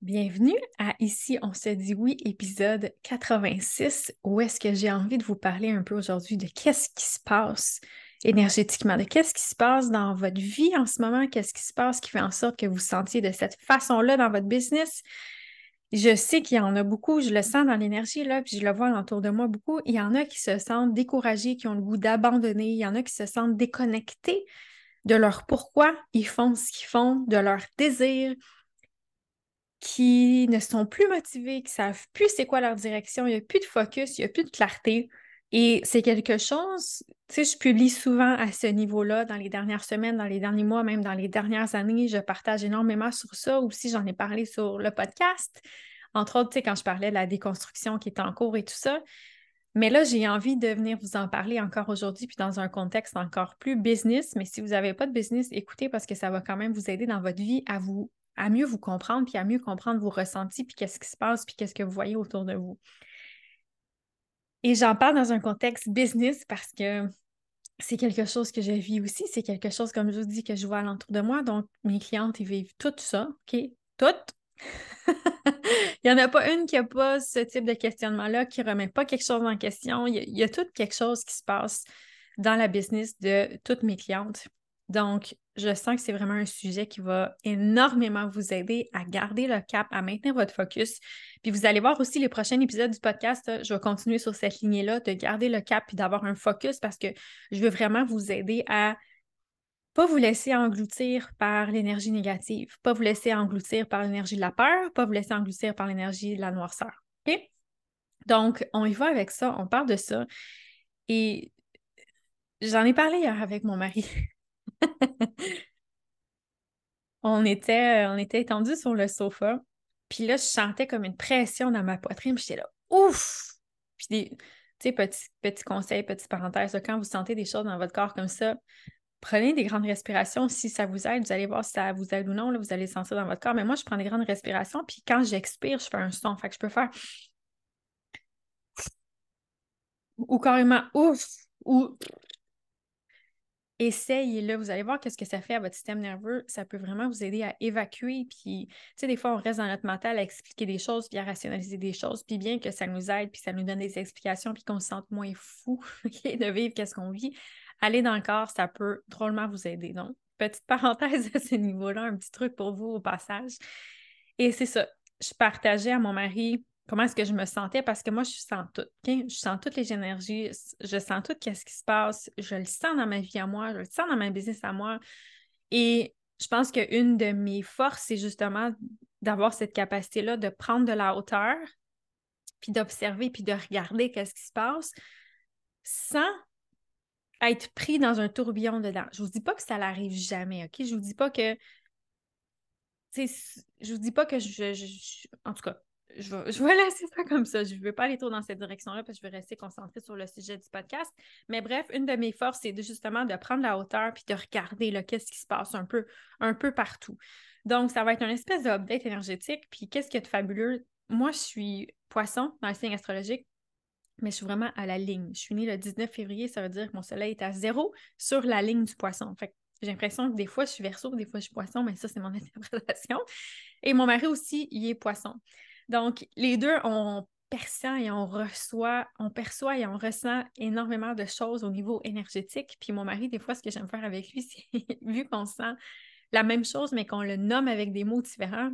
Bienvenue à Ici on se dit oui, épisode 86, où est-ce que j'ai envie de vous parler un peu aujourd'hui de qu'est-ce qui se passe énergétiquement, de qu'est-ce qui se passe dans votre vie en ce moment, qu'est-ce qui se passe qui fait en sorte que vous sentiez de cette façon-là dans votre business. Je sais qu'il y en a beaucoup, je le sens dans l'énergie, là, puis je le vois autour de moi beaucoup. Il y en a qui se sentent découragés, qui ont le goût d'abandonner, il y en a qui se sentent déconnectés de leur pourquoi ils font ce qu'ils font, de leur désir, qui ne sont plus motivés, qui savent plus c'est quoi leur direction, il n'y a plus de focus, il n'y a plus de clarté. Et c'est quelque chose, tu sais, je publie souvent à ce niveau-là dans les dernières semaines, dans les derniers mois, même dans les dernières années. Je partage énormément sur ça. Aussi, j'en ai parlé sur le podcast. Entre autres, tu sais, quand je parlais de la déconstruction qui est en cours et tout ça. Mais là, j'ai envie de venir vous en parler encore aujourd'hui, puis dans un contexte encore plus business. Mais si vous n'avez pas de business, écoutez parce que ça va quand même vous aider dans votre vie à vous à mieux vous comprendre, puis à mieux comprendre vos ressentis, puis qu'est-ce qui se passe, puis qu'est-ce que vous voyez autour de vous. Et j'en parle dans un contexte business parce que c'est quelque chose que je vis aussi, c'est quelque chose, comme je vous dis, que je vois alentour de moi. Donc, mes clientes, ils vivent tout ça, OK? Toutes. il n'y en a pas une qui n'a pas ce type de questionnement-là, qui ne remet pas quelque chose en question. Il y, a, il y a tout quelque chose qui se passe dans la business de toutes mes clientes. Donc, je sens que c'est vraiment un sujet qui va énormément vous aider à garder le cap, à maintenir votre focus. Puis vous allez voir aussi les prochains épisodes du podcast, je vais continuer sur cette lignée-là, de garder le cap et d'avoir un focus parce que je veux vraiment vous aider à pas vous laisser engloutir par l'énergie négative, pas vous laisser engloutir par l'énergie de la peur, pas vous laisser engloutir par l'énergie de la noirceur. OK? Donc, on y va avec ça, on parle de ça. Et j'en ai parlé hier avec mon mari. on était, on était étendus sur le sofa. Puis là, je sentais comme une pression dans ma poitrine. Puis j'étais là, ouf! Puis, tu sais, petit, petit conseil, petite parenthèse, quand vous sentez des choses dans votre corps comme ça, prenez des grandes respirations. Si ça vous aide, vous allez voir si ça vous aide ou non. Là, vous allez sentir dans votre corps. Mais moi, je prends des grandes respirations. Puis quand j'expire, je fais un son. Fait que je peux faire ou carrément ouf ou essayez-le. Vous allez voir qu'est-ce que ça fait à votre système nerveux. Ça peut vraiment vous aider à évacuer. Puis, tu sais, des fois, on reste dans notre mental à expliquer des choses, puis à rationaliser des choses. Puis bien que ça nous aide, puis ça nous donne des explications, puis qu'on se sente moins fou de vivre qu'est-ce qu'on vit, aller dans le corps, ça peut drôlement vous aider. Donc, petite parenthèse à ce niveau-là, un petit truc pour vous au passage. Et c'est ça. Je partageais à mon mari comment est-ce que je me sentais? Parce que moi, je sens tout. Je sens toutes les énergies, je sens tout ce qui se passe, je le sens dans ma vie à moi, je le sens dans ma business à moi. Et je pense qu'une de mes forces, c'est justement d'avoir cette capacité-là de prendre de la hauteur, puis d'observer, puis de regarder qu'est-ce qui se passe sans être pris dans un tourbillon dedans. Je vous dis pas que ça n'arrive jamais, OK? Je vous dis pas que je vous dis pas que je, en tout cas, je vais, laisser ça comme ça. Je ne veux pas aller trop dans cette direction-là parce que je veux rester concentrée sur le sujet du podcast. Mais bref, une de mes forces, c'est justement de prendre la hauteur puis de regarder qu'est-ce qui se passe un peu, un peu partout. Donc, ça va être une espèce d'update énergétique. Puis, qu'est-ce qui est fabuleux? Moi, je suis poisson dans le signe astrologique, mais je suis vraiment à la ligne. Je suis née le 19 février, ça veut dire que mon soleil est à zéro sur la ligne du poisson. Fait j'ai l'impression que des fois, je suis verso, des fois, je suis poisson, mais ça, c'est mon interprétation. Et mon mari aussi, il est poisson. Donc, les deux, on perçoit et on reçoit, on perçoit et on ressent énormément de choses au niveau énergétique. Puis mon mari, des fois, ce que j'aime faire avec lui, c'est vu qu'on sent la même chose, mais qu'on le nomme avec des mots différents,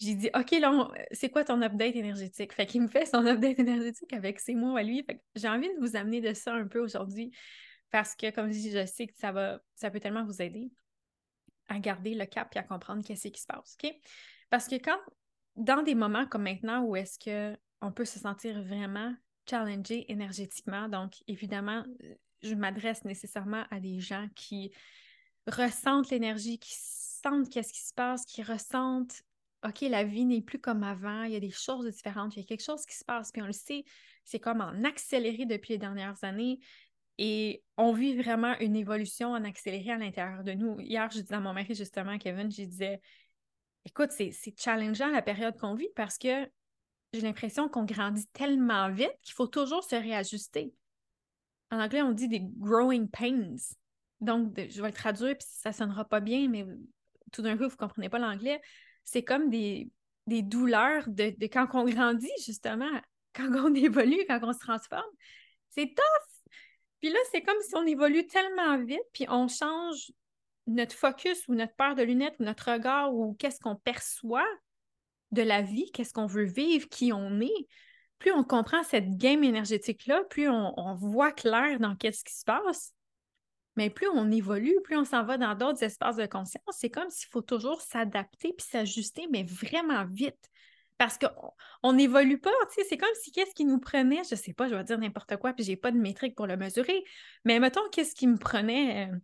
j'ai dit, OK, là, c'est quoi ton update énergétique? Fait qu'il me fait son update énergétique avec ses mots à lui. Fait que j'ai envie de vous amener de ça un peu aujourd'hui parce que, comme je dis, je sais que ça va, ça peut tellement vous aider à garder le cap et à comprendre qu'est-ce qui se passe, OK? Parce que quand dans des moments comme maintenant où est-ce qu'on peut se sentir vraiment challengé énergétiquement, donc évidemment, je m'adresse nécessairement à des gens qui ressentent l'énergie, qui sentent qu'est-ce qui se passe, qui ressentent OK, la vie n'est plus comme avant, il y a des choses différentes, il y a quelque chose qui se passe, puis on le sait, c'est comme en accéléré depuis les dernières années. Et on vit vraiment une évolution en accéléré à l'intérieur de nous. Hier, je disais à mon mari, justement, Kevin, je disais, écoute, c'est challengeant la période qu'on vit parce que j'ai l'impression qu'on grandit tellement vite qu'il faut toujours se réajuster. En anglais, on dit des growing pains. Donc, je vais le traduire, puis ça ne sonnera pas bien, mais tout d'un coup, vous ne comprenez pas l'anglais. C'est comme des, des douleurs de, de, quand on grandit, justement, quand on évolue, quand on se transforme. C'est tough! Puis là, c'est comme si on évolue tellement vite, puis on change notre focus ou notre paire de lunettes ou notre regard ou qu'est-ce qu'on perçoit de la vie, qu'est-ce qu'on veut vivre, qui on est. Plus on comprend cette game énergétique-là, plus on, voit clair dans qu'est-ce qui se passe, mais plus on évolue, plus on s'en va dans d'autres espaces de conscience, c'est comme s'il faut toujours s'adapter puis s'ajuster, mais vraiment vite. Parce qu'on n'évolue pas, tu sais, c'est comme si qu'est-ce qui nous prenait, je sais pas, je vais dire n'importe quoi, puis j'ai pas de métrique pour le mesurer, mais mettons, qu'est-ce qui me prenait euh,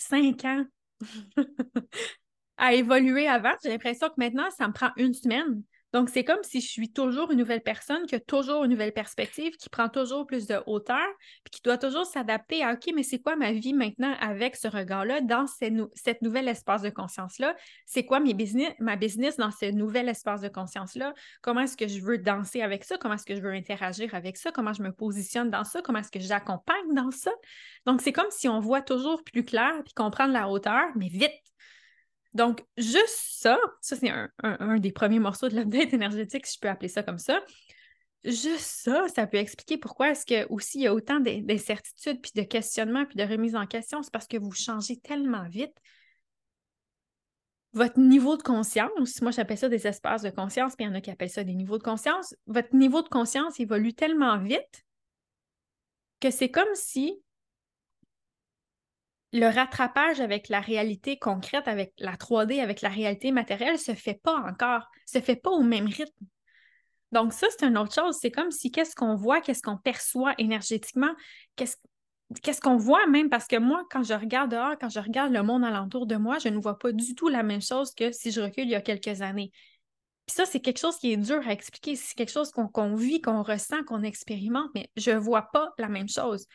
cinq ans à évoluer avant, j'ai l'impression que maintenant, ça me prend une semaine donc, c'est comme si je suis toujours une nouvelle personne, qui a toujours une nouvelle perspective, qui prend toujours plus de hauteur, puis qui doit toujours s'adapter à OK, mais c'est quoi ma vie maintenant avec ce regard-là, dans cette nouvel espace de conscience-là? C'est quoi mes business, ma business dans ce nouvel espace de conscience-là? Comment est-ce que je veux danser avec ça? Comment est-ce que je veux interagir avec ça? Comment je me positionne dans ça? Comment est-ce que j'accompagne dans ça? Donc, c'est comme si on voit toujours plus clair, puis qu'on prend de la hauteur, mais vite. Donc, juste ça, ça c'est un, des premiers morceaux de l'update énergétique, si je peux appeler ça comme ça. Juste ça, ça peut expliquer pourquoi est-ce que aussi il y a autant d'incertitudes, puis de questionnements, puis de remise en question. C'est parce que vous changez tellement vite. Votre niveau de conscience, moi j'appelle ça des espaces de conscience, puis il y en a qui appellent ça des niveaux de conscience. Votre niveau de conscience évolue tellement vite que c'est comme si le rattrapage avec la réalité concrète, avec la 3D, avec la réalité matérielle, se fait pas encore, se fait pas au même rythme. Donc ça, c'est une autre chose. C'est comme si qu'est-ce qu'on voit, qu'est-ce qu'on perçoit énergétiquement, qu'est-ce qu'on voit même, parce que moi, quand je regarde dehors, quand je regarde le monde alentour de moi, je ne vois pas du tout la même chose que si je recule il y a quelques années. Puis ça, c'est quelque chose qui est dur à expliquer. C'est quelque chose qu'on vit, qu'on ressent, qu'on expérimente, mais je ne vois pas la même chose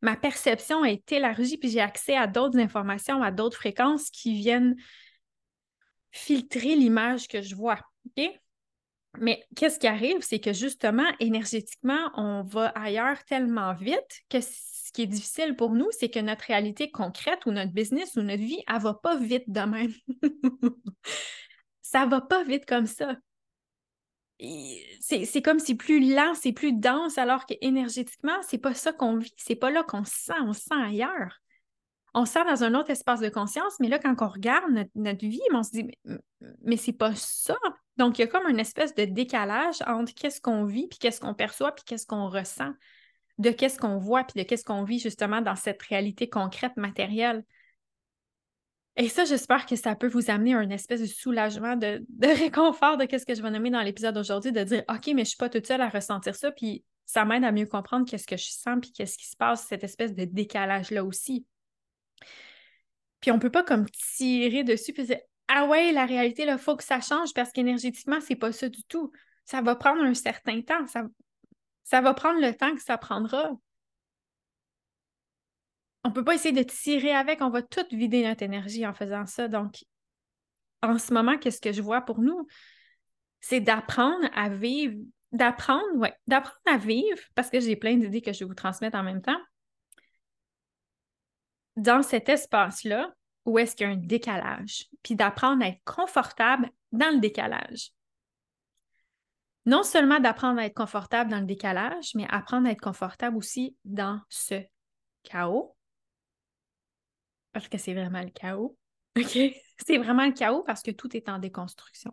ma perception été élargie, puis j'ai accès à d'autres informations, à d'autres fréquences qui viennent filtrer l'image que je vois. Mais qu'est-ce qui arrive, c'est que justement, énergétiquement, on va ailleurs tellement vite que ce qui est difficile pour nous, c'est que notre réalité concrète ou notre business ou notre vie, elle ne va pas vite de même. ça va pas vite comme ça c'est comme si plus lent, c'est plus dense, alors qu'énergétiquement, c'est pas ça qu'on vit, c'est pas là qu'on se sent, on se sent ailleurs. On se sent dans un autre espace de conscience, mais là, quand on regarde notre, vie, on se dit, mais, mais c'est pas ça. Donc, il y a comme une espèce de décalage entre qu'est-ce qu'on vit, puis qu'est-ce qu'on perçoit, puis qu'est-ce qu'on ressent, de qu'est-ce qu'on voit, puis de qu'est-ce qu'on vit justement dans cette réalité concrète, matérielle. Et ça, j'espère que ça peut vous amener à une espèce de soulagement, de, réconfort de ce que je vais nommer dans l'épisode d'aujourd'hui, de dire OK, mais je suis pas toute seule à ressentir ça, puis ça m'aide à mieux comprendre qu'est-ce que je sens, puis qu'est-ce qui se passe, cette espèce de décalage-là aussi. Puis on peut pas comme tirer dessus puis dire Ah ouais, la réalité, il faut que ça change parce qu'énergétiquement, c'est pas ça du tout. Ça va prendre un certain temps. Ça, ça va prendre le temps que ça prendra on peut pas essayer de tirer avec, on va tout vider notre énergie en faisant ça. Donc, en ce moment, qu'est-ce que je vois pour nous? C'est d'apprendre à vivre, d'apprendre, ouais, d'apprendre à vivre, parce que j'ai plein d'idées que je vais vous transmettre en même temps, dans cet espace-là où est-ce qu'il y a un décalage, puis d'apprendre à être confortable dans le décalage. Non seulement d'apprendre à être confortable dans le décalage, mais apprendre à être confortable aussi dans ce chaos, parce que c'est vraiment le chaos. OK? C'est vraiment le chaos parce que tout est en déconstruction.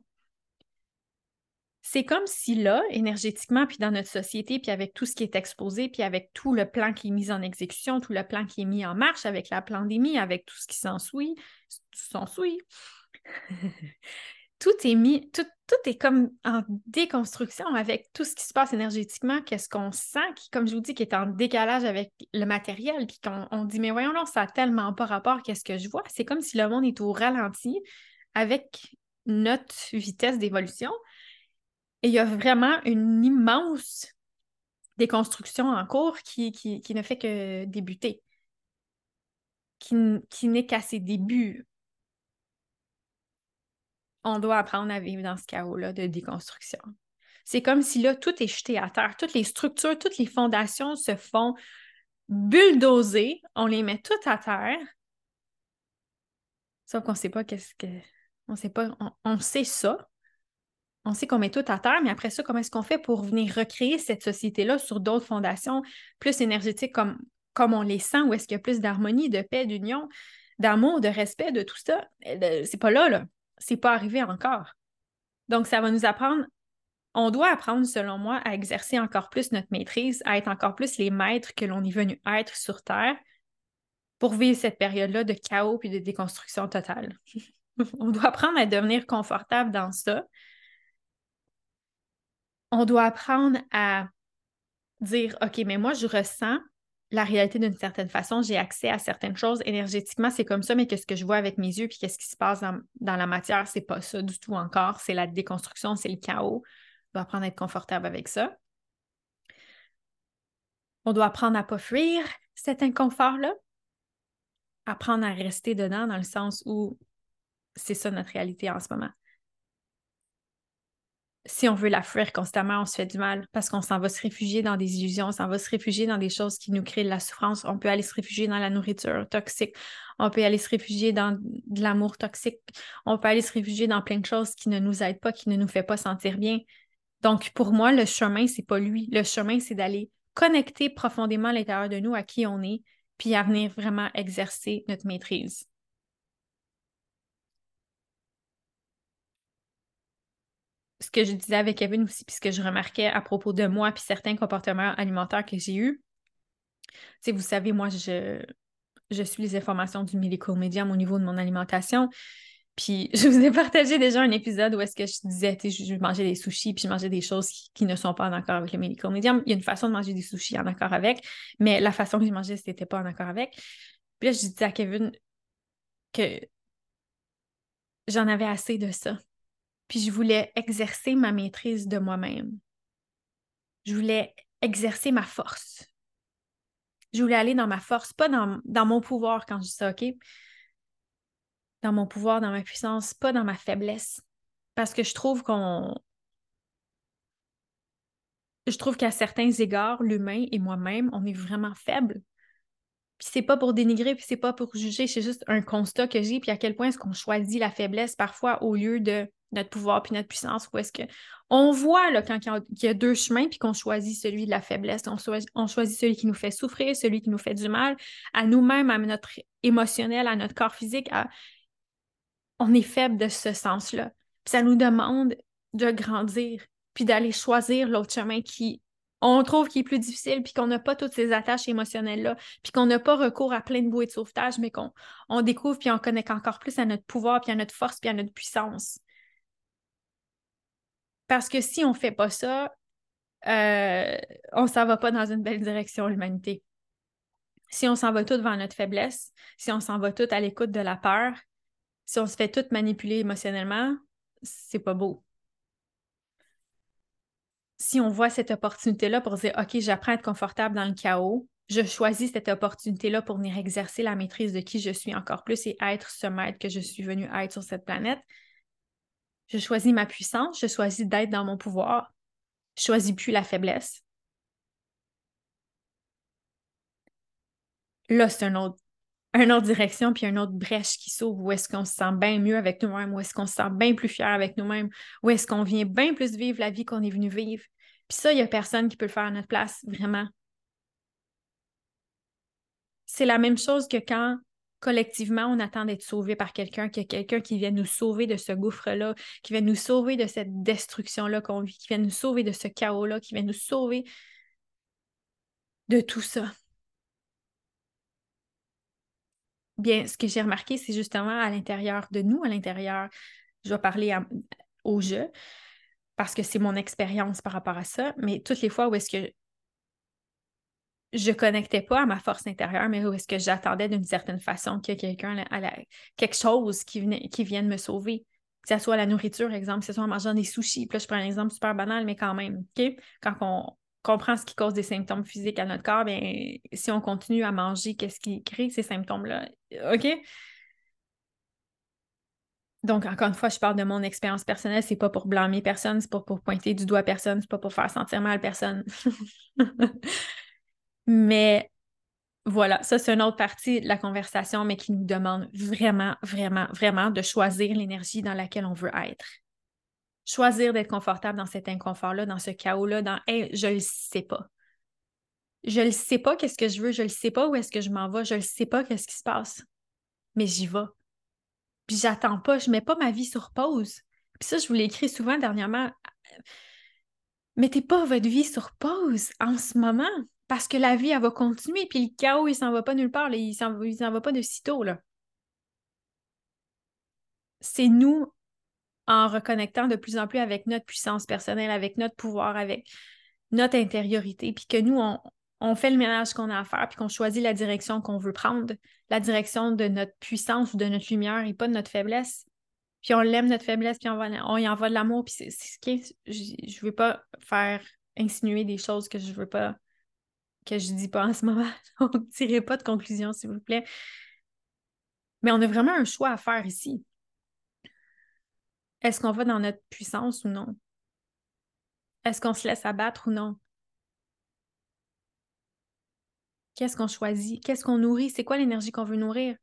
C'est comme si là, énergétiquement, puis dans notre société, puis avec tout ce qui est exposé, puis avec tout le plan qui est mis en exécution, tout le plan qui est mis en marche, avec la pandémie, avec tout ce qui s'ensuit, s'ensuit, tout est mis, tout, est comme en déconstruction avec tout ce qui se passe énergétiquement, qu'est-ce qu'on sent, qui, comme je vous dis, qui est en décalage avec le matériel, puis qu'on on dit, mais voyons, non, ça n'a tellement pas rapport, qu'est-ce que je vois? C'est comme si le monde est au ralenti avec notre vitesse d'évolution. Et il y a vraiment une immense déconstruction en cours qui, qui, ne fait que débuter, qui, qui n'est qu'à ses débuts on doit apprendre à vivre dans ce chaos-là de déconstruction. C'est comme si là, tout est jeté à terre. Toutes les structures, toutes les fondations se font bulldozer. On les met toutes à terre. Sauf qu'on ne sait pas qu'est-ce que. On sait pas. On, sait ça. on sait qu'on met tout à terre, mais après ça, comment est-ce qu'on fait pour venir recréer cette société-là sur d'autres fondations plus énergétiques comme, comme on les sent, où est-ce qu'il y a plus d'harmonie, de paix, d'union, d'amour, de respect, de tout ça? Eh, c'est pas là, là. C'est pas arrivé encore. Donc, ça va nous apprendre, on doit apprendre, selon moi, à exercer encore plus notre maîtrise, à être encore plus les maîtres que l'on est venu être sur Terre pour vivre cette période-là de chaos puis de déconstruction totale. on doit apprendre à devenir confortable dans ça. On doit apprendre à dire, OK, mais moi, je ressens la réalité d'une certaine façon, j'ai accès à certaines choses énergétiquement, c'est comme ça, mais qu'est-ce que je vois avec mes yeux, puis qu'est-ce qui se passe dans, la matière, c'est pas ça du tout encore, c'est la déconstruction, c'est le chaos. On doit apprendre à être confortable avec ça. On doit apprendre à pas fuir cet inconfort-là, apprendre à rester dedans dans le sens où c'est ça notre réalité en ce moment si on veut la fuir constamment, on se fait du mal parce qu'on s'en va se réfugier dans des illusions, on s'en va se réfugier dans des choses qui nous créent de la souffrance. On peut aller se réfugier dans la nourriture toxique, on peut aller se réfugier dans de l'amour toxique, on peut aller se réfugier dans plein de choses qui ne nous aident pas, qui ne nous fait pas sentir bien. Donc, pour moi, le chemin, c'est pas lui. Le chemin, c'est d'aller connecter profondément à l'intérieur de nous à qui on est, puis à venir vraiment exercer notre maîtrise. Ce que je disais avec Kevin aussi, puis ce que je remarquais à propos de moi, puis certains comportements alimentaires que j'ai eus. Tu vous savez, moi, je, je suis les informations du Medical Medium au niveau de mon alimentation. Puis je vous ai partagé déjà un épisode où est-ce que je disais, tu je mangeais des sushis, puis je mangeais des choses qui, ne sont pas en accord avec le Medical Medium. Il y a une façon de manger des sushis en accord avec, mais la façon que je mangeais, c'était pas en accord avec. Puis là, je disais à Kevin que j'en avais assez de ça puis je voulais exercer ma maîtrise de moi-même. Je voulais exercer ma force. Je voulais aller dans ma force, pas dans, dans mon pouvoir quand je dis ça, OK? Dans mon pouvoir, dans ma puissance, pas dans ma faiblesse. Parce que je trouve qu'on. Je trouve qu'à certains égards, l'humain et moi-même, on est vraiment faibles. Puis c'est pas pour dénigrer, puis c'est pas pour juger, c'est juste un constat que j'ai, puis à quel point est-ce qu'on choisit la faiblesse parfois au lieu de notre pouvoir puis notre puissance, ou est-ce que on voit là, quand il y a deux chemins puis qu'on choisit celui de la faiblesse, on choisit, celui qui nous fait souffrir, celui qui nous fait du mal, à nous-mêmes, à notre émotionnel, à notre corps physique, on est faible de ce sens-là. Puis ça nous demande de grandir puis d'aller choisir l'autre chemin qui on trouve qui est plus difficile, puis qu'on n'a pas toutes ces attaches émotionnelles-là, puis qu'on n'a pas recours à plein de bouées de sauvetage, mais qu'on on découvre puis on connecte encore plus à notre pouvoir, puis à notre force, puis à notre puissance. Parce que si on ne fait pas ça, euh, on ne s'en va pas dans une belle direction, l'humanité. Si on s'en va tout devant notre faiblesse, si on s'en va tout à l'écoute de la peur, si on se fait tout manipuler émotionnellement, c'est pas beau. Si on voit cette opportunité-là pour dire OK, j'apprends à être confortable dans le chaos, je choisis cette opportunité-là pour venir exercer la maîtrise de qui je suis encore plus et être ce maître que je suis venu être sur cette planète, je choisis ma puissance, je choisis d'être dans mon pouvoir, je choisis plus la faiblesse. Là, c'est un autre, une autre direction, puis une autre brèche qui s'ouvre, où est-ce qu'on se sent bien mieux avec nous-mêmes, où est-ce qu'on se sent bien plus fier avec nous-mêmes, où est-ce qu'on vient bien plus vivre la vie qu'on est venu vivre. Puis ça, il n'y a personne qui peut le faire à notre place, vraiment. C'est la même chose que quand collectivement, on attend d'être sauvé par quelqu'un, qu'il y a quelqu'un qui vient nous sauver de ce gouffre-là, qui vient nous sauver de cette destruction-là qu'on vit, qui vient nous sauver de ce chaos-là, qui vient nous sauver de tout ça. Bien, ce que j'ai remarqué, c'est justement à l'intérieur de nous, à l'intérieur, je vais parler au jeu, parce que c'est mon expérience par rapport à ça, mais toutes les fois où est-ce que je connectais pas à ma force intérieure, mais où est-ce que j'attendais d'une certaine façon que quelqu'un quelque chose qui, venait, qui vienne me sauver. Que ce soit la nourriture, exemple, que ce soit en mangeant des sushis. Puis là, je prends un exemple super banal, mais quand même, OK? Quand on comprend ce qui cause des symptômes physiques à notre corps, bien, si on continue à manger, qu'est-ce qui crée ces symptômes-là? OK? Donc, encore une fois, je parle de mon expérience personnelle, c'est pas pour blâmer personne, c'est pas pour pointer du doigt personne, c'est pas pour faire sentir mal personne. Mais voilà, ça, c'est une autre partie de la conversation, mais qui nous demande vraiment, vraiment, vraiment de choisir l'énergie dans laquelle on veut être. choisir d'être confortable dans cet inconfort-là, dans ce chaos-là, dans hey, je le sais pas. Je le sais pas qu'est-ce que je veux, je le sais pas où est-ce que je m'en vais, je le sais pas qu'est-ce qui se passe. Mais j'y vais. Puis j'attends pas, je mets pas ma vie sur pause. Puis ça, je vous l'ai écrit souvent dernièrement. Mettez pas votre vie sur pause en ce moment parce que la vie, elle va continuer. Puis le chaos, il s'en va pas nulle part. Il s'en va pas de sitôt. Là. C'est nous, en reconnectant de plus en plus avec notre puissance personnelle, avec notre pouvoir, avec notre intériorité, puis que nous, on, fait le ménage qu'on a à faire, puis qu'on choisit la direction qu'on veut prendre, la direction de notre puissance ou de notre lumière et pas de notre faiblesse. Puis on l'aime, notre faiblesse, puis on, on y envoie de l'amour. Puis c'est ce qui Je ne veux pas faire insinuer des choses que je veux pas, que je dis pas en ce moment. Donc, tirez pas de conclusion, s'il vous plaît. Mais on a vraiment un choix à faire ici. Est-ce qu'on va dans notre puissance ou non? Est-ce qu'on se laisse abattre ou non? Qu'est-ce qu'on choisit? Qu'est-ce qu'on nourrit? C'est quoi l'énergie qu'on veut nourrir?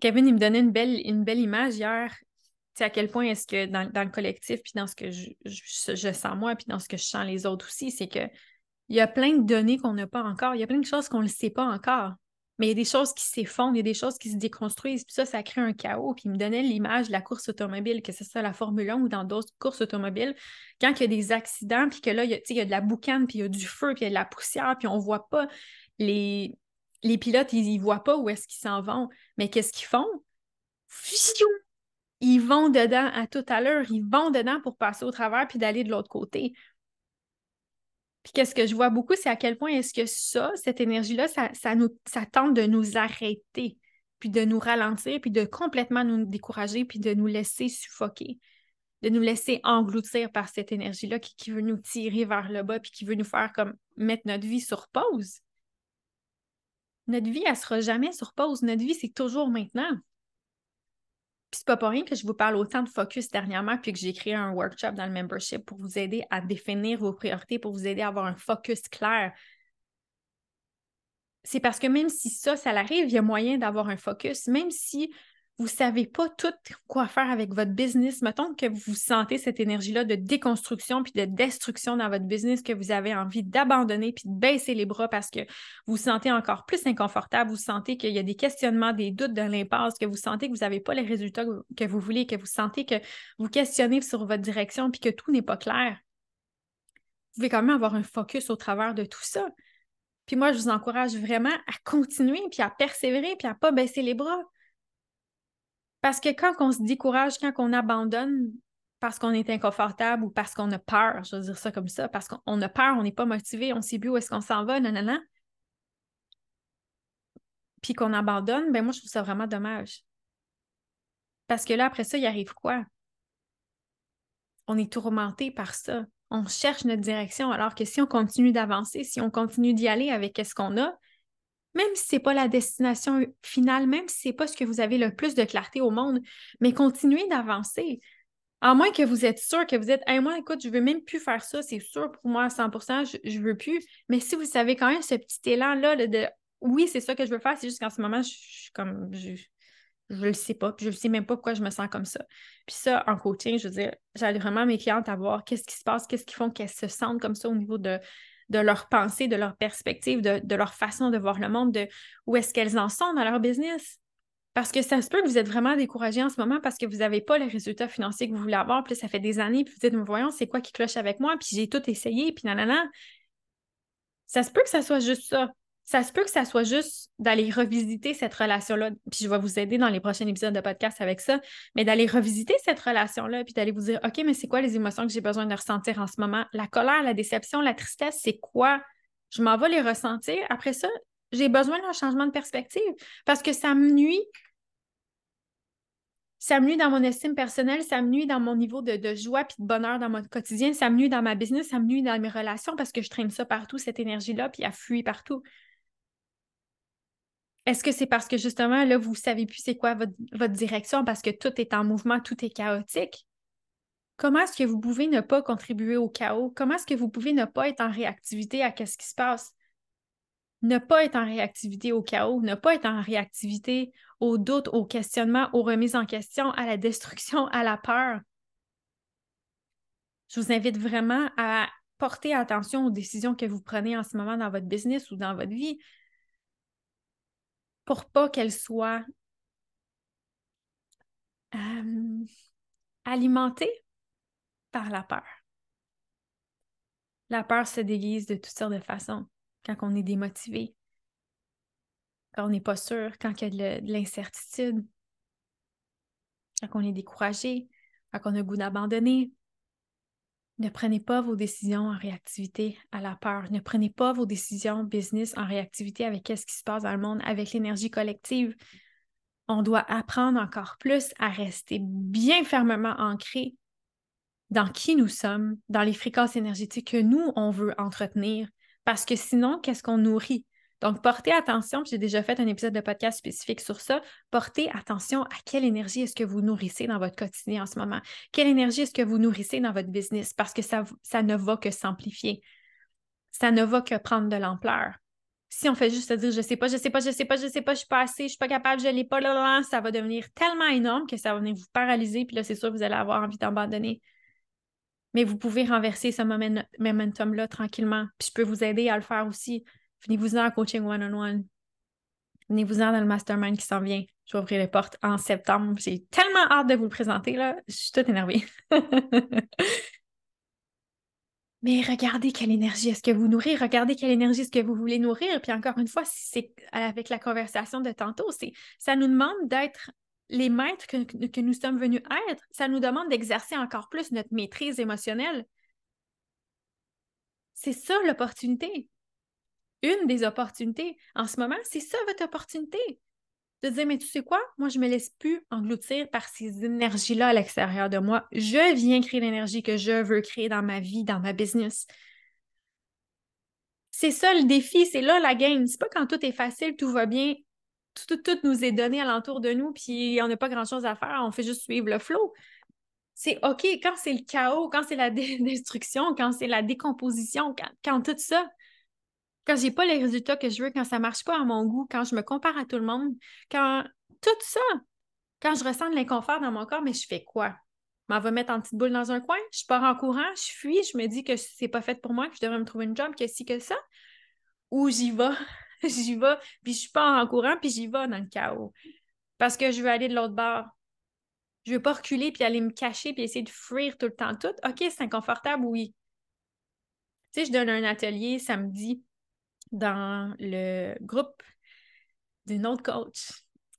Kevin, il me donnait une belle, une belle image hier. Tu sais, à quel point est-ce que dans, le collectif, puis dans ce que je, je, sens moi, puis dans ce que je sens les autres aussi, c'est que il y a plein de données qu'on n'a pas encore. Il y a plein de choses qu'on ne sait pas encore. Mais il y a des choses qui s'effondrent, il y a des choses qui se déconstruisent, puis ça, ça crée un chaos. Puis il me donnait l'image de la course automobile, que c'est ça la Formule 1 ou dans d'autres courses automobiles, quand il y a des accidents, puis que là, il y a, de la boucane, puis il y a du feu, puis il y a de la poussière, puis on ne voit pas les, les pilotes, ils ne voient pas où est-ce qu'ils s'en vont. Mais qu'est-ce qu'ils font? Ils vont dedans à tout à l'heure, ils vont dedans pour passer au travers puis d'aller de l'autre côté. Puis qu'est-ce que je vois beaucoup, c'est à quel point est-ce que ça, cette énergie-là, ça, tente de nous arrêter, puis de nous ralentir, puis de complètement nous décourager, puis de nous laisser suffoquer, de nous laisser engloutir par cette énergie-là qui, qui, veut nous tirer vers le bas, puis qui veut nous faire comme mettre notre vie sur pause. Notre vie, elle ne sera jamais sur pause. Notre vie, c'est toujours maintenant. Puis c'est pas pour rien que je vous parle autant de focus dernièrement, puis que j'ai créé un workshop dans le membership pour vous aider à définir vos priorités, pour vous aider à avoir un focus clair. C'est parce que même si ça, ça arrive, il y a moyen d'avoir un focus, même si vous ne savez pas tout quoi faire avec votre business, mettons que vous sentez cette énergie-là de déconstruction puis de destruction dans votre business, que vous avez envie d'abandonner puis de baisser les bras parce que vous vous sentez encore plus inconfortable, vous sentez qu'il y a des questionnements, des doutes de l'impasse, que vous sentez que vous n'avez pas les résultats que vous voulez, que vous sentez que vous questionnez sur votre direction puis que tout n'est pas clair. Vous pouvez quand même avoir un focus au travers de tout ça. Puis moi, je vous encourage vraiment à continuer, puis à persévérer, puis à ne pas baisser les bras. Parce que quand on se décourage, quand on abandonne parce qu'on est inconfortable ou parce qu'on a peur, je veux dire ça comme ça, parce qu'on a peur, on n'est pas motivé, on sait plus où est-ce qu'on s'en va, non. Puis qu'on abandonne, ben moi, je trouve ça vraiment dommage. Parce que là, après ça, il arrive quoi? On est tourmenté par ça. On cherche notre direction, alors que si on continue d'avancer, si on continue d'y aller avec ce qu'on a, même si ce n'est pas la destination finale, même si ce n'est pas ce que vous avez le plus de clarté au monde, mais continuez d'avancer. À moins que vous êtes sûr que vous êtes, hey, moi, écoute, je ne veux même plus faire ça, c'est sûr pour moi à 100 je ne veux plus. Mais si vous savez quand même ce petit élan-là de oui, c'est ça que je veux faire, c'est juste qu'en ce moment, je, suis comme, je, ne le sais pas, puis je ne sais même pas pourquoi je me sens comme ça. Puis ça, en coaching, je veux dire, j'allais vraiment mes clientes à voir qu'est-ce qui se passe, qu'est-ce qu'ils font qu'elles se sentent comme ça au niveau de de leur pensée, de leur perspective, de, leur façon de voir le monde, de où est-ce qu'elles en sont dans leur business. Parce que ça se peut que vous êtes vraiment découragé en ce moment parce que vous n'avez pas les résultats financiers que vous voulez avoir. Puis ça fait des années, puis vous dites, voyons, c'est quoi qui cloche avec moi? Puis j'ai tout essayé, puis nanana. Ça se peut que ça soit juste ça ça se peut que ça soit juste d'aller revisiter cette relation-là, puis je vais vous aider dans les prochains épisodes de podcast avec ça, mais d'aller revisiter cette relation-là, puis d'aller vous dire, OK, mais c'est quoi les émotions que j'ai besoin de ressentir en ce moment? La colère, la déception, la tristesse, c'est quoi? Je m'en vais les ressentir. Après ça, j'ai besoin d'un changement de perspective parce que ça me nuit. Ça me nuit dans mon estime personnelle, ça me nuit dans mon niveau de, de joie puis de bonheur dans mon quotidien, ça me nuit dans ma business, ça me nuit dans mes relations parce que je traîne ça partout, cette énergie-là, puis elle fuit partout. Est-ce que c'est parce que justement, là, vous ne savez plus c'est quoi votre, direction parce que tout est en mouvement, tout est chaotique? Comment est-ce que vous pouvez ne pas contribuer au chaos? Comment est-ce que vous pouvez ne pas être en réactivité à ce qui se passe? Ne pas être en réactivité au chaos, ne pas être en réactivité aux doutes, aux questionnements, aux remises en question, à la destruction, à la peur. Je vous invite vraiment à porter attention aux décisions que vous prenez en ce moment dans votre business ou dans votre vie pour pas qu'elles soient euh, alimentées par la peur. La peur se déguise de toutes sortes de façons. Quand on est démotivé, quand on n'est pas sûr, quand il y a de l'incertitude, quand on est découragé, quand on a le goût d'abandonner. Ne prenez pas vos décisions en réactivité à la peur. Ne prenez pas vos décisions business en réactivité avec ce qui se passe dans le monde, avec l'énergie collective. On doit apprendre encore plus à rester bien fermement ancré dans qui nous sommes, dans les fréquences énergétiques que nous, on veut entretenir. Parce que sinon, qu'est-ce qu'on nourrit? Donc, portez attention, j'ai déjà fait un épisode de podcast spécifique sur ça. Portez attention à quelle énergie est-ce que vous nourrissez dans votre quotidien en ce moment? Quelle énergie est-ce que vous nourrissez dans votre business? Parce que ça, ça ne va que s'amplifier. Ça ne va que prendre de l'ampleur. Si on fait juste se dire je sais pas, je sais pas, je sais pas, je sais pas, je suis pas assez, je suis pas capable, je l'ai pas, là, là, ça va devenir tellement énorme que ça va venir vous paralyser, puis là, c'est sûr vous allez avoir envie d'abandonner. Mais vous pouvez renverser ce momentum-là tranquillement. Puis je peux vous aider à le faire aussi. Venez-vous-en en coaching one-on-one. Venez-vous-en dans le mastermind qui s'en vient. Je vais ouvrir les portes en septembre. J'ai tellement hâte de vous le présenter, là. Je suis toute énervée. Mais regardez quelle énergie est-ce que vous nourrissez, regardez quelle énergie est-ce que vous voulez nourrir. Puis encore une fois, c'est avec la conversation de tantôt, c'est ça nous demande d'être les maîtres que, nous sommes venus être. Ça nous demande d'exercer encore plus notre maîtrise émotionnelle. C'est ça l'opportunité une des opportunités en ce moment, c'est ça votre opportunité. De dire, mais tu sais quoi, moi, je ne me laisse plus engloutir par ces énergies-là à l'extérieur de moi. Je viens créer l'énergie que je veux créer dans ma vie, dans ma business. C'est ça le défi, c'est là la game. C'est pas quand tout est facile, tout va bien, tout, tout, nous est donné alentour de nous, puis on n'a pas grand-chose à faire, on fait juste suivre le flow. C'est OK quand c'est le chaos, quand c'est la destruction, quand c'est la décomposition, quand, quand tout ça, quand j'ai pas les résultats que je veux, quand ça marche pas à mon goût, quand je me compare à tout le monde, quand tout ça, quand je ressens de l'inconfort dans mon corps, mais je fais quoi? Je m'en vais mettre en petite boule dans un coin, je pars en courant, je fuis, je me dis que c'est pas fait pour moi, que je devrais me trouver une job, que si, que ça, ou j'y vais, j'y vais, puis je pars en courant, puis j'y vais dans le chaos. Parce que je veux aller de l'autre bord. Je veux pas reculer puis aller me cacher puis essayer de fuir tout le temps tout. OK, c'est inconfortable, oui. Tu sais, je donne un atelier samedi dans le groupe d'une autre coach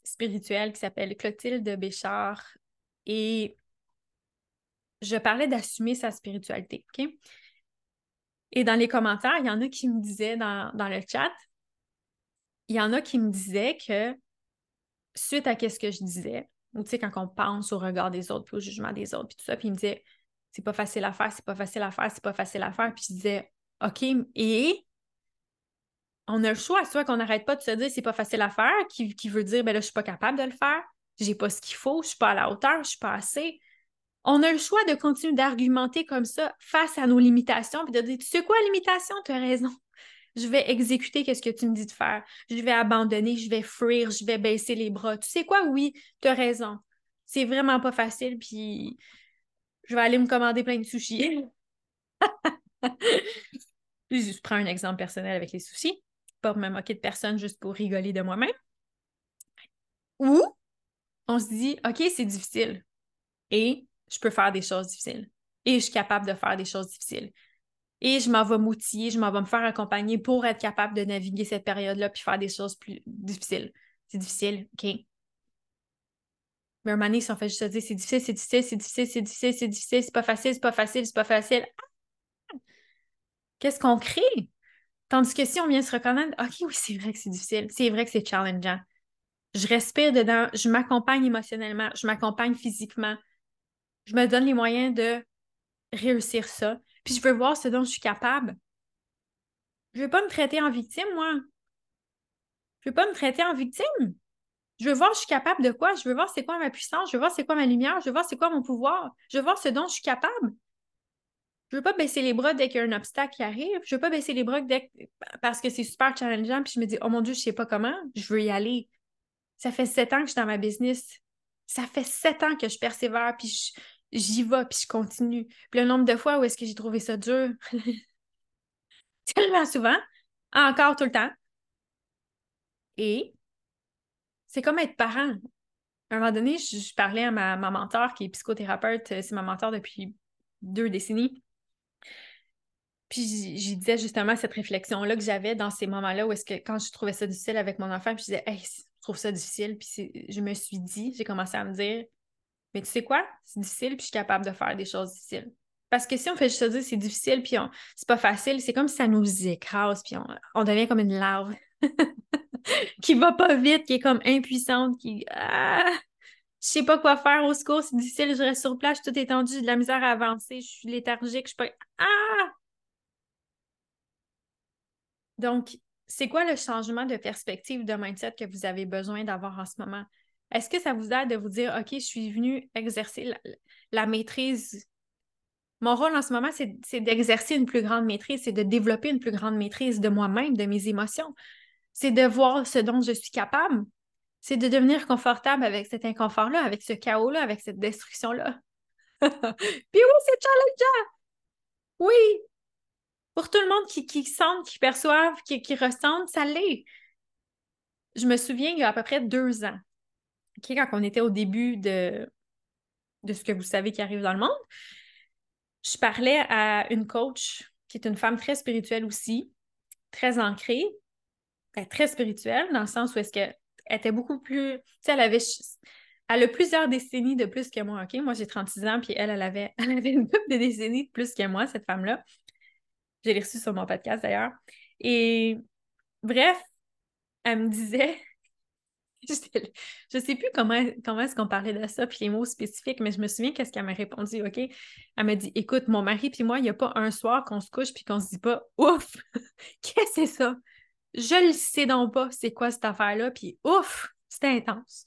spirituelle qui s'appelle Clotilde Béchard et je parlais d'assumer sa spiritualité, OK? Et dans les commentaires, il y en a qui me disaient dans, le chat, il y en a qui me disaient que suite à ce que je disais, ou tu sais, quand on pense au regard des autres, puis au jugement des autres, puis tout ça, puis ils me disaient, c'est pas facile à faire, c'est pas facile à faire, c'est pas facile à faire, puis je disais, OK, et on a le choix, soit qu'on n'arrête pas de se dire c'est pas facile à faire, qui, veut dire ben là, je suis pas capable de le faire, j'ai pas ce qu'il faut, je suis pas à la hauteur, je suis pas assez. On a le choix de continuer d'argumenter comme ça face à nos limitations, puis de dire tu sais quoi, limitation, tu as raison. Je vais exécuter ce que tu me dis de faire. Je vais abandonner, je vais fuir, je vais baisser les bras. Tu sais quoi, oui, tu as raison. C'est vraiment pas facile, puis je vais aller me commander plein de sushis. je prends un exemple personnel avec les sushis pas me moquer de personne juste pour rigoler de moi-même. Ou on se dit, OK, c'est difficile et je peux faire des choses difficiles et je suis capable de faire des choses difficiles. Et je m'en vais m'outiller, je m'en vais me faire accompagner pour être capable de naviguer cette période-là puis faire des choses plus difficiles. C'est difficile, OK. Mais un moment si on fait juste se dire c'est difficile, c'est difficile, c'est difficile, c'est difficile, c'est difficile, c'est pas facile, c'est pas facile, c'est pas facile. Qu'est-ce qu'on crée? Tandis que si on vient se reconnaître, OK, oui, c'est vrai que c'est difficile, c'est vrai que c'est challengeant. Je respire dedans, je m'accompagne émotionnellement, je m'accompagne physiquement. Je me donne les moyens de réussir ça. Puis je veux voir ce dont je suis capable. Je veux pas me traiter en victime, moi. Je veux pas me traiter en victime. Je veux voir je suis capable de quoi? Je veux voir c'est quoi ma puissance? Je veux voir c'est quoi ma lumière? Je veux voir c'est quoi mon pouvoir? Je veux voir ce dont je suis capable. Je veux pas baisser les bras dès qu'il y a un obstacle qui arrive. Je veux pas baisser les bras dès parce que c'est super challengeant. Puis je me dis, oh mon Dieu, je sais pas comment. Je veux y aller. Ça fait sept ans que je suis dans ma business. Ça fait sept ans que je persévère. Puis j'y vais, puis je continue. Puis le nombre de fois où est-ce que j'ai trouvé ça dur, tellement souvent, encore tout le temps. Et c'est comme être parent. À un moment donné, je, parlais à ma, ma mentor qui est psychothérapeute, c'est ma mentor depuis deux décennies. Puis j'y disais justement cette réflexion-là que j'avais dans ces moments-là où est-ce que quand je trouvais ça difficile avec mon enfant, puis je disais, hey, je trouve ça difficile. Puis je me suis dit, j'ai commencé à me dire, mais tu sais quoi? C'est difficile, puis je suis capable de faire des choses difficiles. Parce que si on fait juste dire c'est difficile, puis c'est pas facile, c'est comme si ça nous écrase, puis on, devient comme une larve qui va pas vite, qui est comme impuissante, qui. Ah! Je sais pas quoi faire au secours, c'est difficile, je reste sur place, je suis tout étendu, j'ai de la misère à avancer, je suis léthargique, je suis pas. Ah! Donc, c'est quoi le changement de perspective, de mindset que vous avez besoin d'avoir en ce moment? Est-ce que ça vous aide de vous dire, OK, je suis venu exercer la, maîtrise? Mon rôle en ce moment, c'est d'exercer une plus grande maîtrise, c'est de développer une plus grande maîtrise de moi-même, de mes émotions. C'est de voir ce dont je suis capable. C'est de devenir confortable avec cet inconfort-là, avec ce chaos-là, avec cette destruction-là. Puis oui, c'est challengeant! Oui, pour tout le monde qui, qui sente, qui perçoivent, qui, qui ça l'est. Je me souviens, il y a à peu près deux ans, quand on était au début de, ce que vous savez qui arrive dans le monde, je parlais à une coach qui est une femme très spirituelle aussi, très ancrée, très spirituelle, dans le sens où est-ce qu'elle était beaucoup plus. Tu sais, elle avait. Elle a plusieurs décennies de plus que moi? Moi, j'ai 36 ans, puis elle, elle avait, elle avait une couple de décennies de plus que moi, cette femme-là. Je l'ai reçue sur mon podcast d'ailleurs. Et bref, elle me disait, je sais plus comment, comment est-ce qu'on parlait de ça, puis les mots spécifiques, mais je me souviens qu'est-ce qu'elle m'a répondu, OK? Elle m'a dit, écoute, mon mari puis moi, il n'y a pas un soir qu'on se couche puis qu'on se dit pas, ouf, qu'est-ce que c'est ça? Je le sais donc pas, c'est quoi cette affaire-là, puis ouf, c'était intense.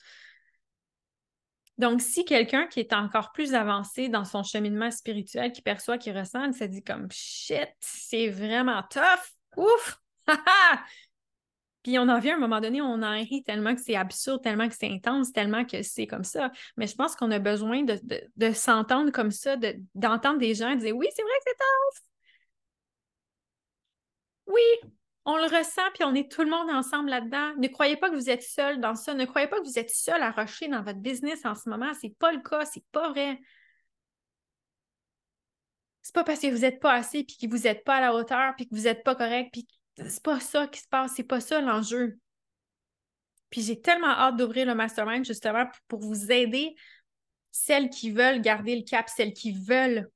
Donc, si quelqu'un qui est encore plus avancé dans son cheminement spirituel, qui perçoit, qui ressent, il se dit comme shit, c'est vraiment tough, ouf, Puis on en vient à un moment donné, on en rit tellement que c'est absurde, tellement que c'est intense, tellement que c'est comme ça. Mais je pense qu'on a besoin de, s'entendre comme ça, d'entendre des gens dire oui, c'est vrai que c'est tough. Oui, on le ressent, puis on est tout le monde ensemble là-dedans. Ne croyez pas que vous êtes seul dans ça. Ne croyez pas que vous êtes seul à rusher dans votre business en ce moment. C'est pas le cas, c'est pas vrai. C'est pas parce que vous n'êtes pas assez, puis que vous n'êtes pas à la hauteur, puis que vous n'êtes pas correct, puis c'est pas ça qui se passe, c'est pas ça l'enjeu. Puis j'ai tellement hâte d'ouvrir le mastermind justement pour vous aider, celles qui veulent garder le cap, celles qui veulent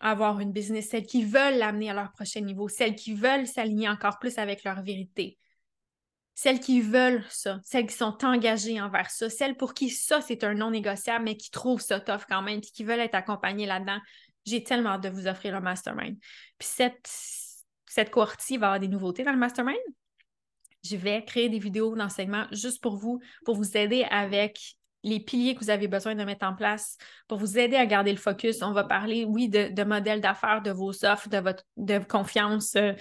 avoir une business, celles qui veulent l'amener à leur prochain niveau, celles qui veulent s'aligner encore plus avec leur vérité, celles qui veulent ça, celles qui sont engagées envers ça, celles pour qui ça, c'est un non négociable, mais qui trouvent ça tough quand même, puis qui veulent être accompagnées là-dedans. J'ai tellement hâte de vous offrir le mastermind. Puis cette, cette cohorte va avoir des nouveautés dans le mastermind. Je vais créer des vidéos d'enseignement juste pour vous, pour vous aider avec les piliers que vous avez besoin de mettre en place pour vous aider à garder le focus. On va parler, oui, de, modèles d'affaires, de vos offres, de votre confiance. Euh,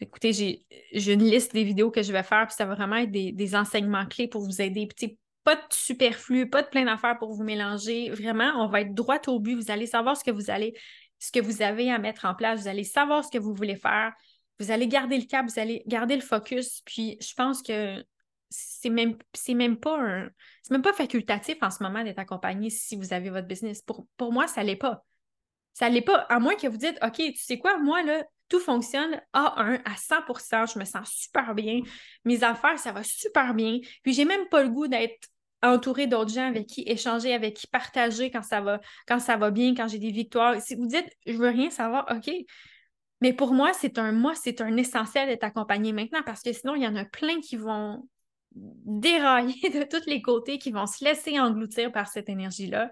écoutez, j'ai une liste des vidéos que je vais faire, puis ça va vraiment être des, enseignements clés pour vous aider. Puis, pas de superflu, pas de plein d'affaires pour vous mélanger. Vraiment, on va être droit au but. Vous allez savoir ce que vous allez, ce que vous avez à mettre en place. Vous allez savoir ce que vous voulez faire. Vous allez garder le cap, vous allez garder le focus. Puis je pense que c'est même, même pas même pas facultatif en ce moment d'être accompagné si vous avez votre business. Pour, pour moi, ça l'est pas. Ça l'est pas, à moins que vous dites, OK, tu sais quoi, moi, là, tout fonctionne à 1 à 100% je me sens super bien, mes affaires, ça va super bien, puis j'ai même pas le goût d'être entouré d'autres gens avec qui échanger, avec qui partager quand ça va, quand ça va bien, quand j'ai des victoires. Si vous dites, je veux rien savoir, OK, mais pour moi, c'est un moi, c'est un essentiel d'être accompagné maintenant parce que sinon, il y en a plein qui vont dérailler de tous les côtés, qui vont se laisser engloutir par cette énergie-là.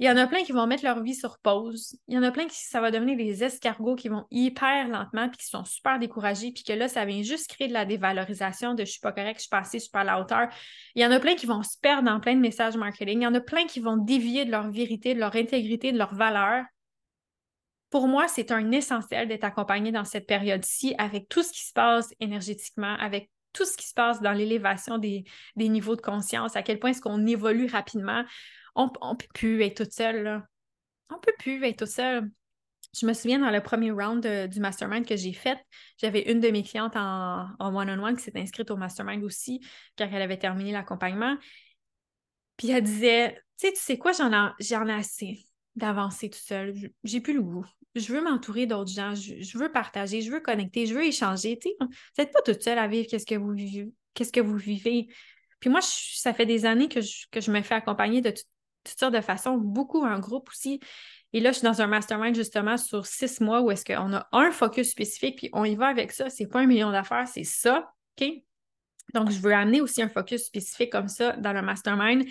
Il y en a plein qui vont mettre leur vie sur pause. Il y en a plein qui ça va devenir des escargots qui vont hyper lentement puis qui sont super découragés puis que là, ça vient juste créer de la dévalorisation de je suis pas correct, je suis pas assez, je suis pas à la hauteur. Il y en a plein qui vont se perdre dans plein de messages marketing. Il y en a plein qui vont dévier de leur vérité, de leur intégrité, de leur valeur pour moi, c'est un essentiel d'être accompagné dans cette période-ci avec tout ce qui se passe énergétiquement, avec tout ce qui se passe dans l'élévation des, niveaux de conscience, à quel point est-ce qu'on évolue rapidement. On ne peut plus être toute seule. on peut plus être tout seul. Je me souviens dans le premier round du mastermind que j'ai fait, j'avais une de mes clientes en, one-on-one qui s'est inscrite au mastermind aussi, car elle avait terminé l'accompagnement. Puis elle disait, tu sais, tu sais quoi, j'en ai assez d'avancer tout seul. J'ai plus le goût. Je veux m'entourer d'autres gens. Je, veux partager. Je veux connecter. Je veux échanger. Vous n'êtes pas toute seule à vivre qu'est-ce que vous vivez. Qu'est-ce que vous vivez. Puis moi, ça fait des années que je, que je me fais accompagner de toutes sortes de façons, beaucoup en groupe aussi. Et là, je suis dans un mastermind justement sur six mois où est-ce qu'on a un focus spécifique, puis on y va avec ça. C'est pas un million d'affaires, c'est ça. OK? Donc, je veux amener aussi un focus spécifique comme ça dans le mastermind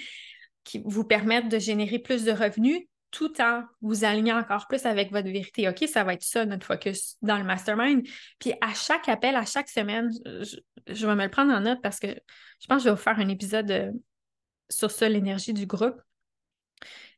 qui vous permettre de générer plus de revenus tout en vous alignant encore plus avec votre vérité. OK, ça va être ça notre focus dans le mastermind. Puis à chaque appel, à chaque semaine, je, vais me le prendre en note parce que je pense que je vais vous faire un épisode euh, sur ça, l'énergie du groupe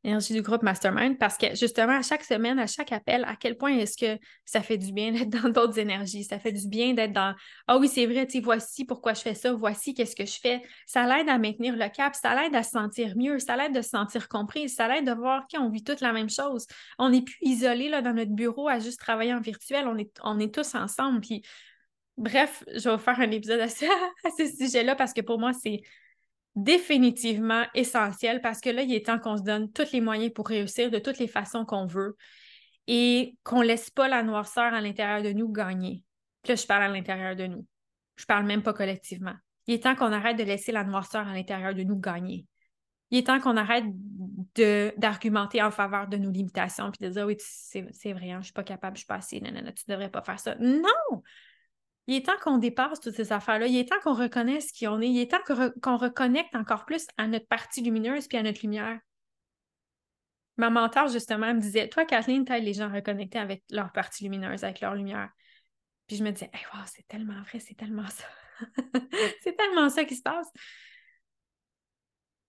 énergie du groupe Mastermind parce que justement, à chaque semaine, à chaque appel, à quel point est-ce que ça fait du bien d'être dans d'autres énergies? Ça fait du bien d'être dans Ah oui, c'est vrai, tu voici pourquoi je fais ça, voici qu'est-ce que je fais. Ça l'aide à maintenir le cap, ça l'aide à se sentir mieux, ça l'aide de se sentir compris, ça l'aide de voir qu'on vit toutes la même chose. On n'est plus isolés là, dans notre bureau à juste travailler en virtuel, on est, on est tous ensemble. Puis bref, je vais faire un épisode à ce sujet-là parce que pour moi, c'est définitivement essentiel parce que là, il est temps qu'on se donne tous les moyens pour réussir de toutes les façons qu'on veut et qu'on ne laisse pas la noirceur à l'intérieur de nous gagner. Puis là, je parle à l'intérieur de nous. Je parle même pas collectivement. Il est temps qu'on arrête de laisser la noirceur à l'intérieur de nous gagner. Il est temps qu'on arrête d'argumenter en faveur de nos limitations puis de dire oui, c'est vrai, hein, je ne suis pas capable, je suis pas assez, non, tu ne devrais pas faire ça. Non! Il est temps qu'on dépasse toutes ces affaires-là. Il est temps qu'on reconnaisse qui on est. Il est temps qu'on reconnecte encore plus à notre partie lumineuse puis à notre lumière. Ma mentor, justement, me disait Toi, Kathleen, t'aides les gens à reconnecter avec leur partie lumineuse, avec leur lumière. Puis je me disais wow, c'est tellement vrai, c'est tellement ça. c'est tellement ça qui se passe.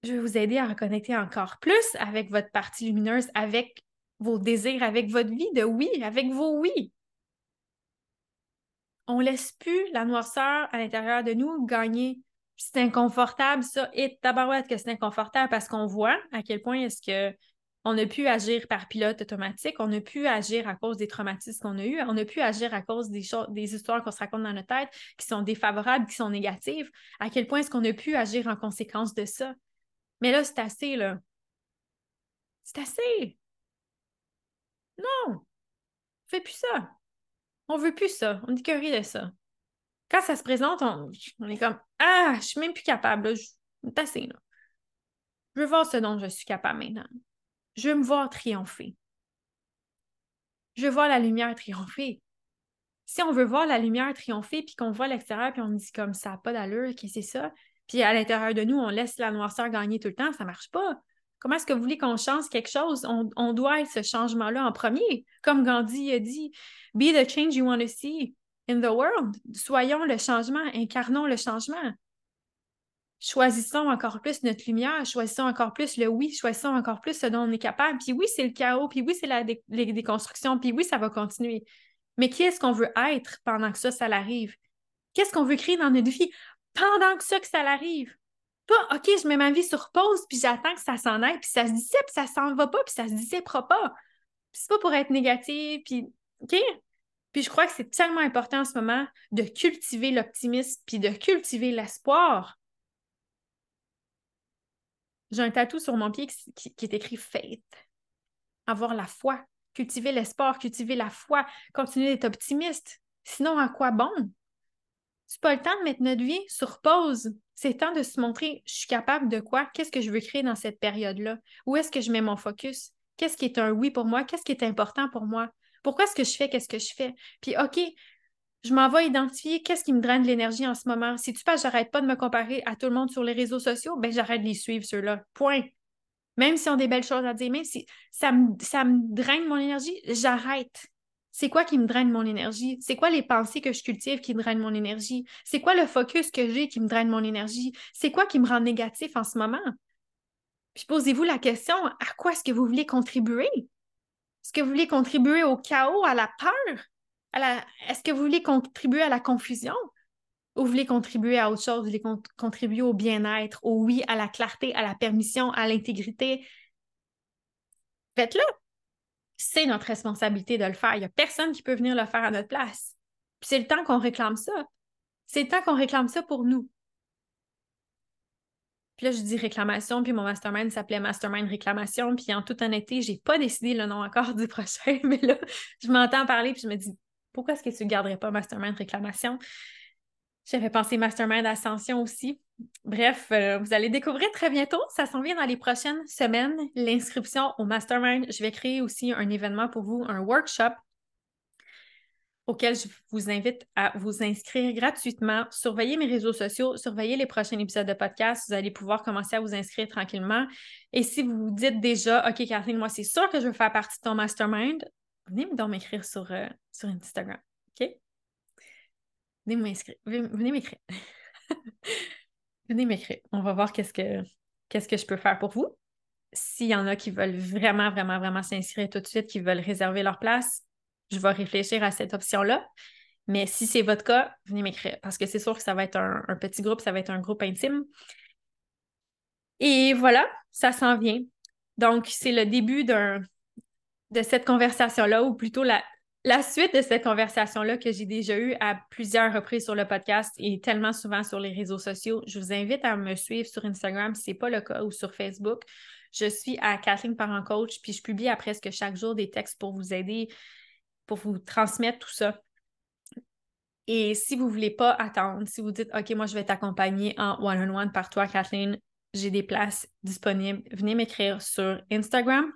Je vais vous aider à reconnecter encore plus avec votre partie lumineuse, avec vos désirs, avec votre vie de oui, avec vos oui on laisse plus la noirceur à l'intérieur de nous gagner. C'est inconfortable, ça. Et tabarouette que c'est inconfortable parce qu'on voit à quel point est-ce que on a pu agir par pilote automatique, on a pu agir à cause des traumatismes qu'on a eus, on a pu agir à cause des, choses, des histoires qu'on se raconte dans notre tête qui sont défavorables, qui sont négatives. À quel point est-ce qu'on a pu agir en conséquence de ça? Mais là, c'est assez, là. C'est assez. Non, fais plus ça. On veut plus ça. On que rien de ça. Quand ça se présente, on, est comme Ah, je suis même plus capable. Je, assez, là. Je veux voir ce dont je suis capable maintenant. Je veux me voir triompher. Je veux voir la lumière triompher. Si on veut voir la lumière triompher, puis qu'on voit l'extérieur, puis on dit comme ça n'a pas d'allure, que c'est ça, puis à l'intérieur de nous, on laisse la noirceur gagner tout le temps, ça ne marche pas. Comment est-ce que vous voulez qu'on change quelque chose? On, doit être ce changement-là en premier. Comme Gandhi a dit, Be the change you want to see in the world. Soyons le changement, incarnons le changement. Choisissons encore plus notre lumière, choisissons encore plus le oui, choisissons encore plus ce dont on est capable. Puis oui, c'est le chaos, puis oui, c'est la les déconstruction, puis oui, ça va continuer. Mais qui est-ce qu'on veut être pendant que ça, ça l'arrive? Qu'est-ce qu'on veut créer dans notre vie pendant que ça, que ça l'arrive? Pas, OK, je mets ma vie sur pause, puis j'attends que ça s'en aille, puis ça se dissipe, puis ça s'en va pas, puis ça se dissipera pas. C'est pas pour être négatif, puis OK? Puis je crois que c'est tellement important en ce moment de cultiver l'optimisme, puis de cultiver l'espoir. J'ai un tatou sur mon pied qui, qui est écrit Faith. Avoir la foi. Cultiver l'espoir, cultiver la foi, continuer d'être optimiste. Sinon, à quoi bon? C'est pas le temps de mettre notre vie sur pause. C'est temps de se montrer, je suis capable de quoi? Qu'est-ce que je veux créer dans cette période-là? Où est-ce que je mets mon focus? Qu'est-ce qui est un oui pour moi? Qu'est-ce qui est important pour moi? Pourquoi est-ce que je fais? Qu'est-ce que je fais? Puis, OK, je m'en vais identifier qu'est-ce qui me draine de l'énergie en ce moment. Si tu passes, j'arrête pas de me comparer à tout le monde sur les réseaux sociaux, ben j'arrête de les suivre, ceux-là. Point. Même s'ils ont des belles choses à dire, même si ça me, ça me draine mon énergie, j'arrête. C'est quoi qui me draine mon énergie? C'est quoi les pensées que je cultive qui me drainent mon énergie? C'est quoi le focus que j'ai qui me draine mon énergie? C'est quoi qui me rend négatif en ce moment? Puis posez-vous la question, à quoi est-ce que vous voulez contribuer? Est-ce que vous voulez contribuer au chaos, à la peur? Est-ce que vous voulez contribuer à la confusion? Ou vous voulez contribuer à autre chose? Vous voulez contribuer au bien-être, au oui, à la clarté, à la permission, à l'intégrité? Faites-le. C'est notre responsabilité de le faire. Il n'y a personne qui peut venir le faire à notre place. Puis c'est le temps qu'on réclame ça. C'est le temps qu'on réclame ça pour nous. Puis là, je dis réclamation, puis mon mastermind s'appelait Mastermind Réclamation. Puis en toute honnêteté, j'ai pas décidé le nom encore du prochain, mais là, je m'entends parler, puis je me dis, pourquoi est-ce que tu ne garderais pas Mastermind Réclamation? J'avais pensé Mastermind Ascension aussi. Bref, euh, vous allez découvrir très bientôt. Ça s'en vient dans les prochaines semaines. L'inscription au Mastermind. Je vais créer aussi un événement pour vous, un workshop auquel je vous invite à vous inscrire gratuitement. Surveillez mes réseaux sociaux, surveillez les prochains épisodes de podcast. Vous allez pouvoir commencer à vous inscrire tranquillement. Et si vous vous dites déjà, OK, Kathleen, moi, c'est sûr que je veux faire partie de ton mastermind, venez donc m'écrire sur, euh, sur Instagram. OK? Venez. Venez m'écrire. venez m'écrire. On va voir qu'est-ce que, qu'est-ce que je peux faire pour vous. S'il y en a qui veulent vraiment, vraiment, vraiment s'inscrire tout de suite, qui veulent réserver leur place, je vais réfléchir à cette option-là. Mais si c'est votre cas, venez m'écrire parce que c'est sûr que ça va être un, petit groupe, ça va être un groupe intime. Et voilà, ça s'en vient. Donc, c'est le début de cette conversation-là, ou plutôt la, la suite de cette conversation-là que j'ai déjà eue à plusieurs reprises sur le podcast et tellement souvent sur les réseaux sociaux, je vous invite à me suivre sur Instagram si ce n'est pas le cas ou sur Facebook. Je suis à Kathleen Parent Coach, puis je publie à presque chaque jour des textes pour vous aider, pour vous transmettre tout ça. Et si vous ne voulez pas attendre, si vous dites OK, moi je vais t'accompagner en one-on-one par toi, Kathleen, j'ai des places disponibles, venez m'écrire sur Instagram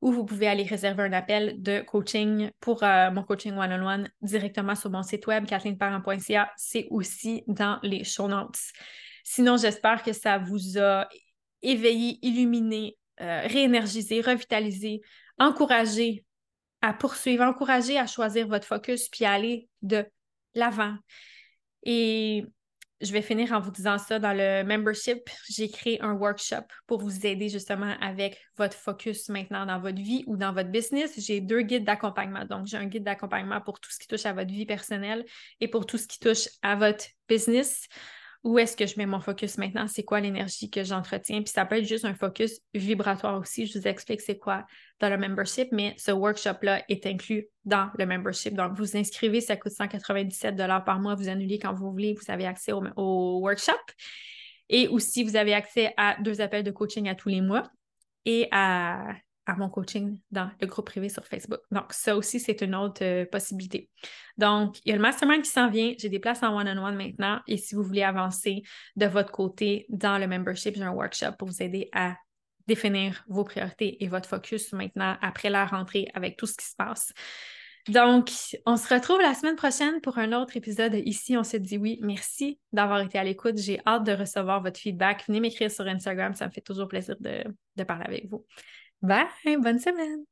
ou vous pouvez aller réserver un appel de coaching pour euh, mon coaching one-on-one directement sur mon site web, kathleenparent.ca. C'est aussi dans les show notes. Sinon, j'espère que ça vous a éveillé, illuminé, euh, réénergisé, revitalisé, encouragé à poursuivre, encouragé à choisir votre focus puis à aller de l'avant. Et je vais finir en vous disant ça. Dans le membership, j'ai créé un workshop pour vous aider justement avec votre focus maintenant dans votre vie ou dans votre business. J'ai deux guides d'accompagnement. Donc, j'ai un guide d'accompagnement pour tout ce qui touche à votre vie personnelle et pour tout ce qui touche à votre business où est-ce que je mets mon focus maintenant, c'est quoi l'énergie que j'entretiens? Puis ça peut être juste un focus vibratoire aussi. Je vous explique c'est quoi dans le membership, mais ce workshop-là est inclus dans le membership. Donc, vous inscrivez, ça coûte 197 par mois. Vous annulez quand vous voulez. Vous avez accès au, au workshop. Et aussi, vous avez accès à deux appels de coaching à tous les mois et à à mon coaching dans le groupe privé sur Facebook. Donc, ça aussi, c'est une autre euh, possibilité. Donc, il y a le mastermind qui s'en vient. J'ai des places en one-on-one maintenant. Et si vous voulez avancer de votre côté dans le membership, j'ai un workshop pour vous aider à définir vos priorités et votre focus maintenant après la rentrée avec tout ce qui se passe. Donc, on se retrouve la semaine prochaine pour un autre épisode Ici, on se dit oui. Merci d'avoir été à l'écoute. J'ai hâte de recevoir votre feedback. Venez m'écrire sur Instagram, ça me fait toujours plaisir de, de parler avec vous. Bye, bonne semaine.